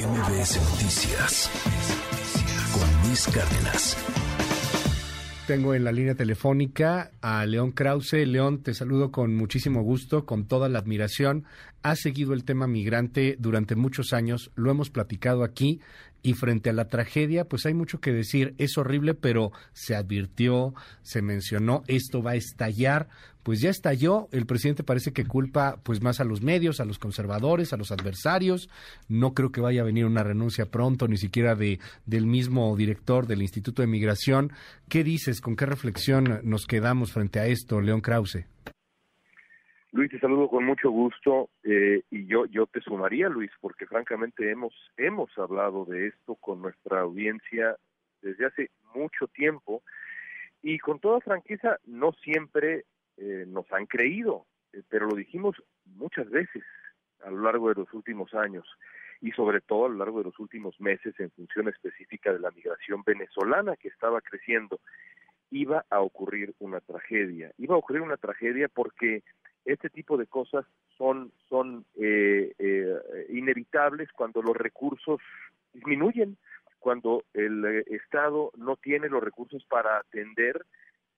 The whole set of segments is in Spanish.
MBS Noticias con Luis Cárdenas. Tengo en la línea telefónica a León Krause. León, te saludo con muchísimo gusto, con toda la admiración. Has seguido el tema migrante durante muchos años, lo hemos platicado aquí y frente a la tragedia, pues hay mucho que decir. Es horrible, pero se advirtió, se mencionó, esto va a estallar. Pues ya estalló. El presidente parece que culpa pues más a los medios, a los conservadores, a los adversarios. No creo que vaya a venir una renuncia pronto, ni siquiera de del mismo director del Instituto de Migración. ¿Qué dices? ¿Con qué reflexión nos quedamos frente a esto, León Krause? Luis, te saludo con mucho gusto eh, y yo yo te sumaría, Luis, porque francamente hemos hemos hablado de esto con nuestra audiencia desde hace mucho tiempo y con toda franqueza no siempre eh, nos han creído, eh, pero lo dijimos muchas veces a lo largo de los últimos años y sobre todo a lo largo de los últimos meses en función específica de la migración venezolana que estaba creciendo iba a ocurrir una tragedia. Iba a ocurrir una tragedia porque este tipo de cosas son, son eh, eh, inevitables cuando los recursos disminuyen, cuando el eh, Estado no tiene los recursos para atender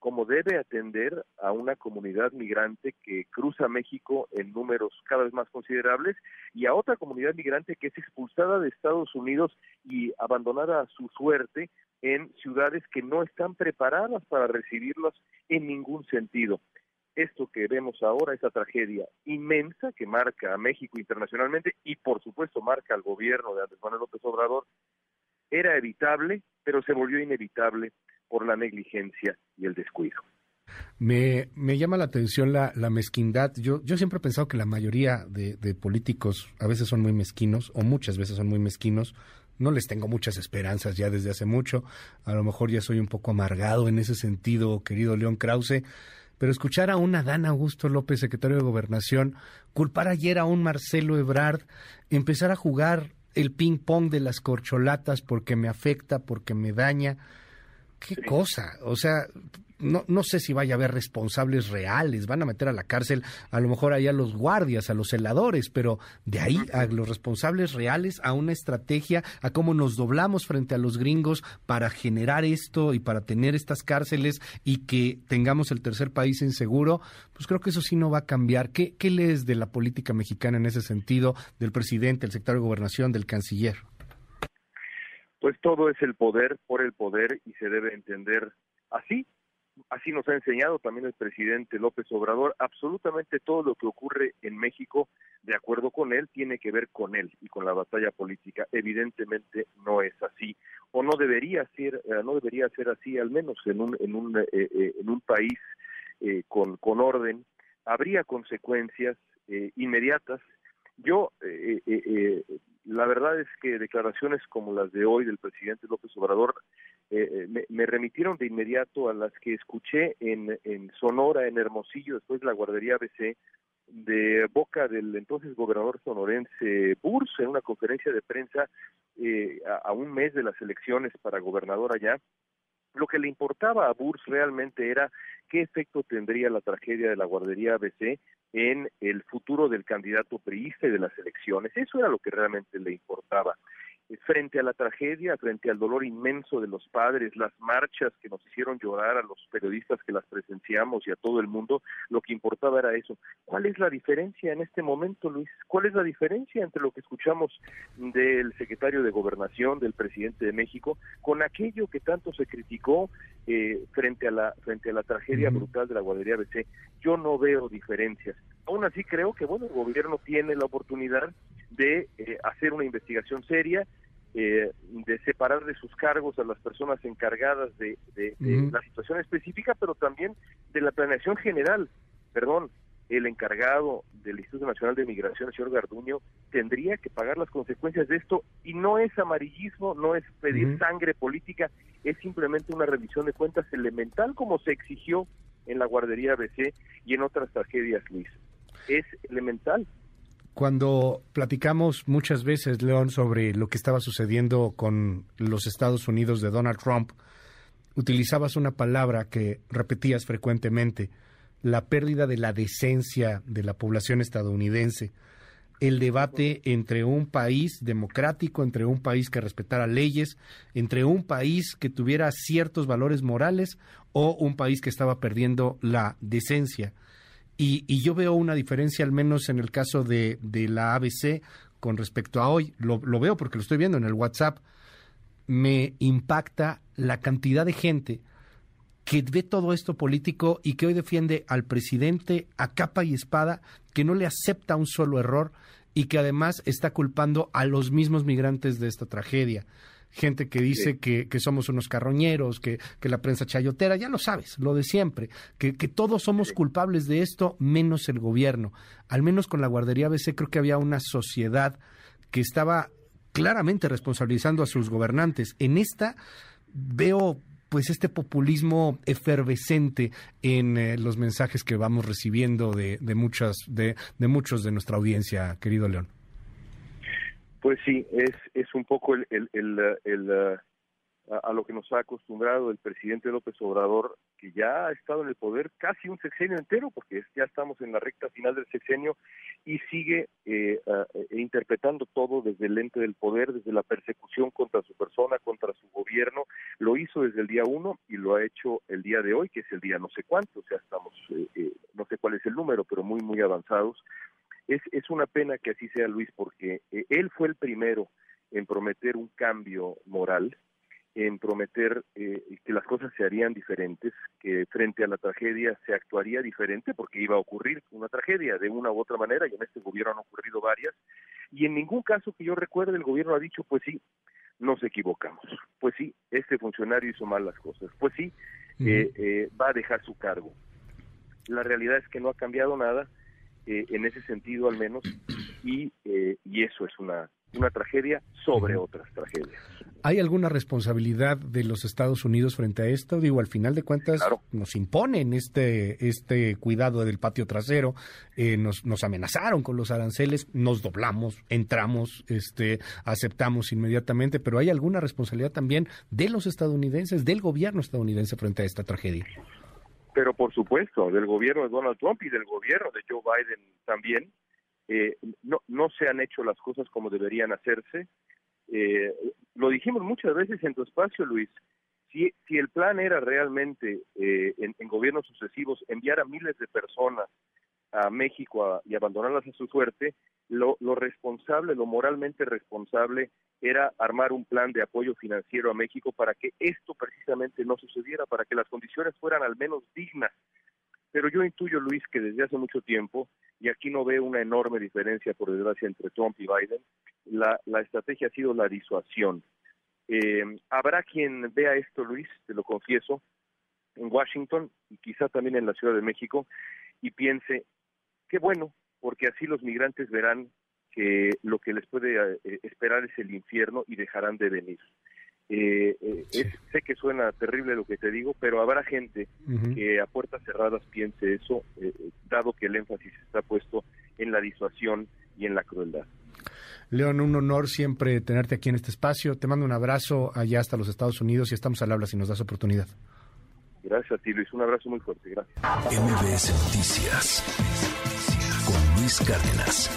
como debe atender a una comunidad migrante que cruza México en números cada vez más considerables y a otra comunidad migrante que es expulsada de Estados Unidos y abandonada a su suerte en ciudades que no están preparadas para recibirlos en ningún sentido que vemos ahora, esa tragedia inmensa que marca a México internacionalmente y por supuesto marca al gobierno de Andrés Manuel López Obrador, era evitable, pero se volvió inevitable por la negligencia y el descuido. Me, me llama la atención la, la mezquindad. Yo, yo siempre he pensado que la mayoría de, de políticos a veces son muy mezquinos, o muchas veces son muy mezquinos. No les tengo muchas esperanzas ya desde hace mucho. A lo mejor ya soy un poco amargado en ese sentido, querido León Krause pero escuchar a un Adán Augusto López, secretario de Gobernación, culpar ayer a un Marcelo Ebrard, empezar a jugar el ping-pong de las corcholatas porque me afecta, porque me daña, qué cosa. O sea, no, no sé si vaya a haber responsables reales, van a meter a la cárcel a lo mejor allá a los guardias, a los celadores, pero de ahí a los responsables reales, a una estrategia, a cómo nos doblamos frente a los gringos para generar esto y para tener estas cárceles y que tengamos el tercer país inseguro, pues creo que eso sí no va a cambiar. ¿Qué, qué lees de la política mexicana en ese sentido, del presidente, el secretario de Gobernación, del canciller? Pues todo es el poder por el poder y se debe entender así así nos ha enseñado también el presidente López Obrador, absolutamente todo lo que ocurre en México, de acuerdo con él, tiene que ver con él y con la batalla política. Evidentemente no es así, o no debería ser, eh, no debería ser así, al menos en un, en un, eh, eh, en un país con, con orden. Habría consecuencias inmediatas. Yo, la verdad es que declaraciones como las de hoy del presidente López Obrador eh, eh, me, remitieron de inmediato a las que escuché en, Sonora, en Hermosillo, después de la guardería ABC, de boca del entonces gobernador sonorense Burs en una conferencia de prensa eh, a, un mes de las elecciones para gobernador allá. Lo que le importaba a Burs realmente era qué efecto tendría la tragedia de la guardería ABC en el futuro del candidato priista de las elecciones. Eso era lo que realmente le importaba frente a la tragedia, frente al dolor inmenso de los padres, las marchas que nos hicieron llorar a los periodistas que las presenciamos y a todo el mundo, lo que importaba era eso. ¿Cuál es la diferencia en este momento, Luis? ¿Cuál es la diferencia entre lo que escuchamos del secretario de Gobernación, del presidente de México, con aquello que tanto se criticó eh, frente a la frente a la tragedia brutal de la guardería BC? Yo no veo diferencias. Aún así creo que bueno, el gobierno tiene la oportunidad de eh, hacer una investigación seria, eh, de separar de sus cargos a las personas encargadas de, la situación específica, pero también de la planeación general. Perdón, el encargado del Instituto Nacional de Migración, el señor Garduño, tendría que pagar las consecuencias de esto y no es amarillismo, no es pedir sangre política, es simplemente una revisión de cuentas elemental como se exigió en la guardería ABC y en otras tragedias, Luis. Es elemental. Cuando platicamos muchas veces, León, sobre lo que estaba sucediendo con los Estados Unidos de Donald Trump, utilizabas una palabra que repetías frecuentemente, la pérdida de la decencia de la población estadounidense. el debate entre un país democrático, entre un país que respetara leyes, entre un país que tuviera ciertos valores morales o un país que estaba perdiendo la decencia. Y, yo veo una diferencia, al menos en el caso de, la ABC, con respecto a hoy. Lo, lo veo porque lo estoy viendo en el WhatsApp. Me impacta la cantidad de gente que ve todo esto político y que hoy defiende al presidente a capa y espada, que no le acepta un solo error y que además está culpando a los mismos migrantes de esta tragedia. Gente que dice que, somos unos carroñeros, que, que, la prensa chayotera, ya lo sabes, lo de siempre, que, que todos somos culpables de esto, menos el gobierno. Al menos con la guardería ABC creo que había una sociedad que estaba claramente responsabilizando a sus gobernantes. En esta veo pues este populismo efervescente en eh, los mensajes que vamos recibiendo de, de muchas de, de, muchos de nuestra audiencia, querido León. Pues sí, es, es un poco el, el, el a, lo que nos ha acostumbrado el presidente López Obrador, que ya ha estado en el poder casi un sexenio entero, porque ya estamos en la recta final del sexenio, y sigue eh, eh, interpretando todo desde el lente del poder, desde la persecución contra su persona, contra su gobierno. Lo hizo desde el día uno y lo ha hecho el día de hoy, que es el día no sé cuánto, o sea, estamos, eh, no sé cuál es el número, pero muy, muy avanzados. Es, es una pena que así sea, Luis, porque él fue el primero en prometer un cambio moral, en prometer eh, que las cosas se harían diferentes, que frente a la tragedia se actuaría diferente porque iba a ocurrir una tragedia de una u otra manera y en este gobierno han ocurrido varias. Y en ningún caso que yo recuerde el gobierno ha dicho pues sí, nos equivocamos, pues sí, este funcionario hizo mal las cosas, pues sí, eh, eh, va a dejar su cargo. La realidad es que no ha cambiado nada, en ese sentido al menos, y, y eso es una, una tragedia sobre otras tragedias. ¿Hay alguna responsabilidad de los Estados Unidos frente a esto? Digo, al final de cuentas nos imponen este, este cuidado del patio trasero, eh, nos, nos amenazaron con los aranceles, nos doblamos, entramos, este, aceptamos inmediatamente, pero ¿hay alguna responsabilidad también de los estadounidenses, del gobierno estadounidense frente a esta tragedia? Pero por supuesto, del gobierno de Donald Trump y del gobierno de Joe Biden también, eh, no, no se han hecho las cosas como deberían hacerse. Eh, lo dijimos muchas veces en tu espacio, Luis, si, si el plan era realmente eh, en, gobiernos sucesivos enviar a miles de personas a México y abandonarlas a su suerte, lo, responsable, lo moralmente responsable era armar un plan de apoyo financiero a México para que esto precisamente no sucediera, para que las condiciones fueran al menos dignas. Pero yo intuyo, Luis, que desde hace mucho tiempo, y aquí no veo una enorme diferencia, por desgracia, entre Trump y Biden, la, la estrategia ha sido la disuasión. Eh, habrá quien vea esto, Luis, te lo confieso, en Washington y quizá también en la Ciudad de México, y piense, qué bueno, porque así los migrantes verán que lo que les puede eh, esperar es el infierno y dejarán de venir. Eh, sé que suena terrible lo que te digo, pero habrá gente que a puertas cerradas piense eso, dado que el énfasis está puesto en la disuasión y en la crueldad. León, un honor siempre tenerte aquí en este espacio. Te mando un abrazo allá hasta los Estados Unidos y estamos al habla si nos das oportunidad. Gracias a ti, Luis. Un abrazo muy fuerte. Gracias. MBS Noticias Luis Cárdenas.